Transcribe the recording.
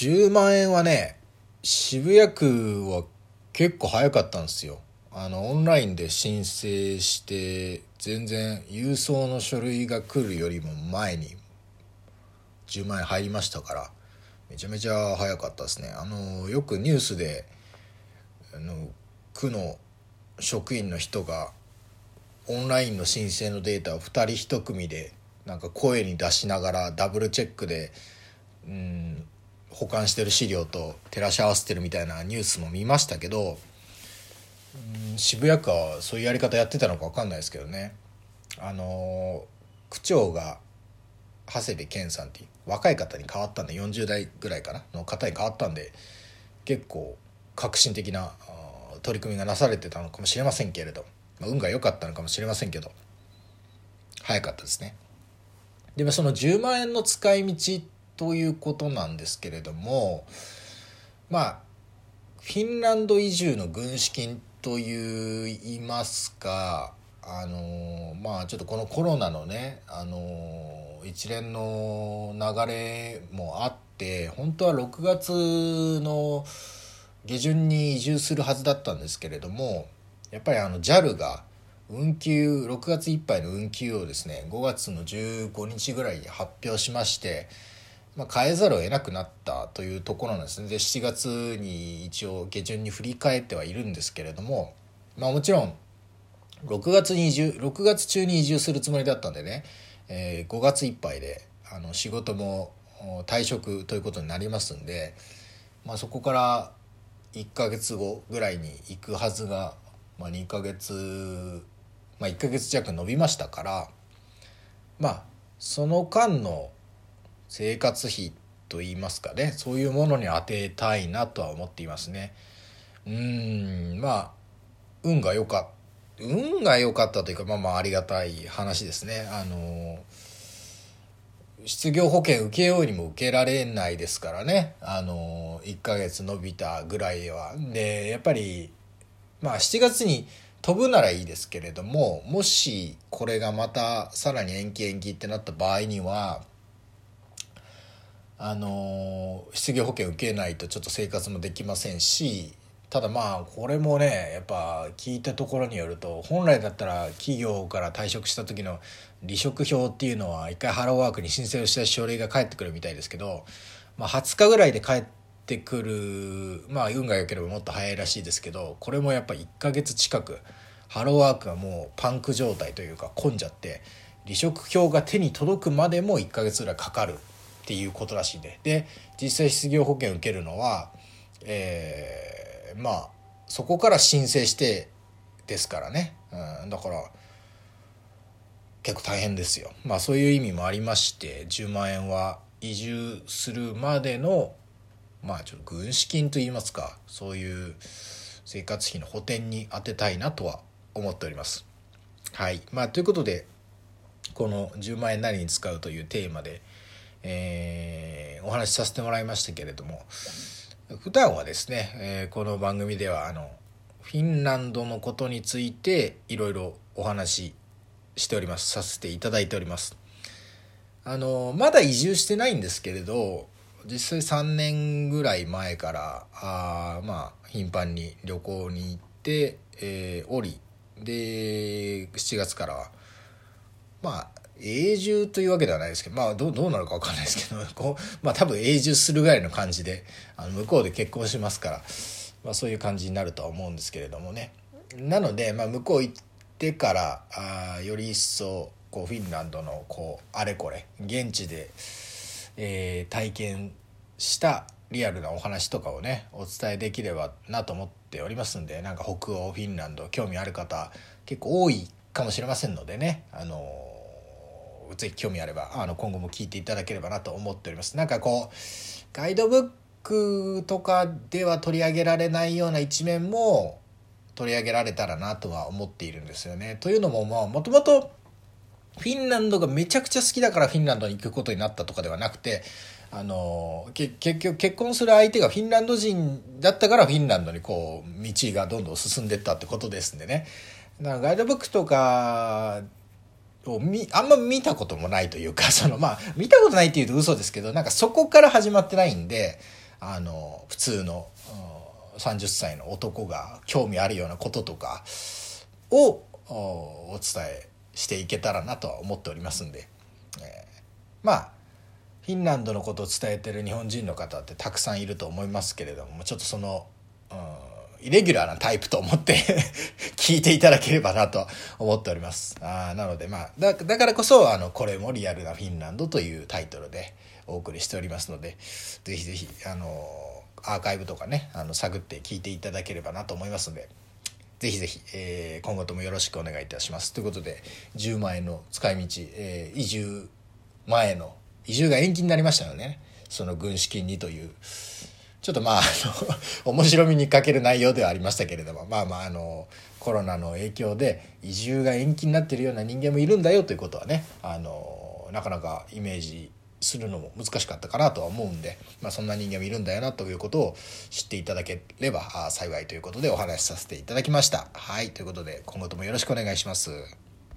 10万円はね渋谷区は結構早かったんですよ。あのオンラインで申請して全然郵送の書類が来るよりも前に10万円入りましたからめちゃめちゃ早かったですね。あのよくニュースであの区の職員の人がオンラインの申請のデータを2人1組でなんか声に出しながらダブルチェックでうん保管してる資料と照らし合わせてるみたいなニュースも見ましたけどうん渋谷区はそういうやり方やってたのか分かんないですけどねあの区長が長谷部健さんっていう若い方に変わったんで40代ぐらいかなの方に変わったんで結構革新的な取り組みがなされてたのかもしれませんけれど、まあ、運が良かったのかもしれませんけど早かったですね。でもその10万円の使い道ということなんですけれどもまあフィンランド移住の軍資金といいますかあのまあちょっとこのコロナのねあの一連の流れもあって本当は6月の下旬に移住するはずだったんですけれどもやっぱりあの JAL が運休6月いっぱいの運休をですね5月の15日ぐらいに発表しまして、まあ、変えざるを得なくなったというところなんですね。で7月に一応下旬に振り返ってはいるんですけれども、まあ、もちろん6月に移住6月中に移住するつもりだったんでね、えー、5月いっぱいであの仕事も退職ということになりますんで、まあ、そこから1ヶ月後ぐらいに行くはずが、まあ、2ヶ月まあ、1ヶ月弱伸びましたからまあその間の生活費といいますかねそういうものに充てたいなとは思っていますね。うんまあ運が良かった運が良かったというかまあまあありがたい話ですね。あの失業保険受けようにも受けられないですからねあの1ヶ月伸びたぐらいは。でやっぱりまあ7月に飛ぶならいいですけれどももしこれがまたさらに延期延期ってなった場合にはあの失業保険受けないとちょっと生活もできませんしただまあこれもねやっぱ聞いたところによると本来だったら企業から退職した時の離職票っていうのは一回ハローワークに申請をした書類が返ってくるみたいですけど、まあ、20日ぐらいで返ってくるまあ運が良ければもっと早いらしいですけどこれもやっぱ1ヶ月近くハローワークがもうパンク状態というか混んじゃって離職票が手に届くまでも1ヶ月ぐらいかかる。っていうことらしいんで。で実際失業保険受けるのはえーまあそこから申請してですからね、うん、だから結構大変ですよ。まあそういう意味もありまして10万円は移住するまでのまあちょっと軍資金といいますかそういう生活費の補填に充てたいなとは思っております。はい。まあ、ということでこの10万円何に使うというテーマで、えー、お話しさせてもらいましたけれども普段はですね、えー、この番組ではあのフィンランドのことについていろいろお話ししております。させていただいております。あのまだ移住してないんですけれど実際3年ぐらい前からあまあ頻繁に旅行に行って、えー、おりで7月からはまあ永住というわけではないですけどまあどどうなるか分かんないですけど こう、まあ、多分永住するぐらいの感じであの向こうで結婚しますから、まあ、そういう感じになるとは思うんですけれどもね。なので、まあ、向こう行ってからあより一層こうフィンランドのこうあれこれ現地で、えー、体験したリアルなお話とかをねお伝えできればなと思っておりますんでなんか北欧フィンランド興味ある方結構多いかもしれませんのでねあのぜひ興味あればあの今後も聞いていただければなと思っております。なんかこうガイドブックとかでは取り上げられないような一面も取り上げられたらなとは思っているんですよね。というのももともとフィンランドがめちゃくちゃ好きだからフィンランドに行くことになったとかではなくてあの結局結婚する相手がフィンランド人だったからフィンランドにこう道がどんどん進んでったってことですんでねだからガイドブックとかをみあんま見たこともないというか そのまあ見たことないっていうと嘘ですけどなんかそこから始まってないんであの普通の30歳の男が興味あるようなこととかをお伝えしていけたらなとは思っておりますんで、えー、まあフィンランドのことを伝えてる日本人の方ってたくさんいると思いますけれどもちょっとその、うん、イレギュラーなタイプと思って 聞いていただければなと思っておりますあなのでまあだだからこそあのこれもリアルなフィンランドというタイトルでお送りしておりますのでぜひぜひあのアーカイブとかねあの探って聞いていただければなと思いますのでぜひぜひ、えー、今後ともよろしくお願いいたします。ということで、10万円の使い道、えー、移住前の、移住が延期になりましたよね。その軍資金にという、ちょっとまあ、あの、面白みに欠ける内容ではありましたけれども、まあまあ、あの、コロナの影響で移住が延期になってるような人間もいるんだよということはね、あの、なかなかイメージするのも難しかったかなとは思うんで、まあ、そんな人間もいるんだよなということを知っていただければ幸いということでお話しさせていただきました。はいということで今後ともよろしくお願いします。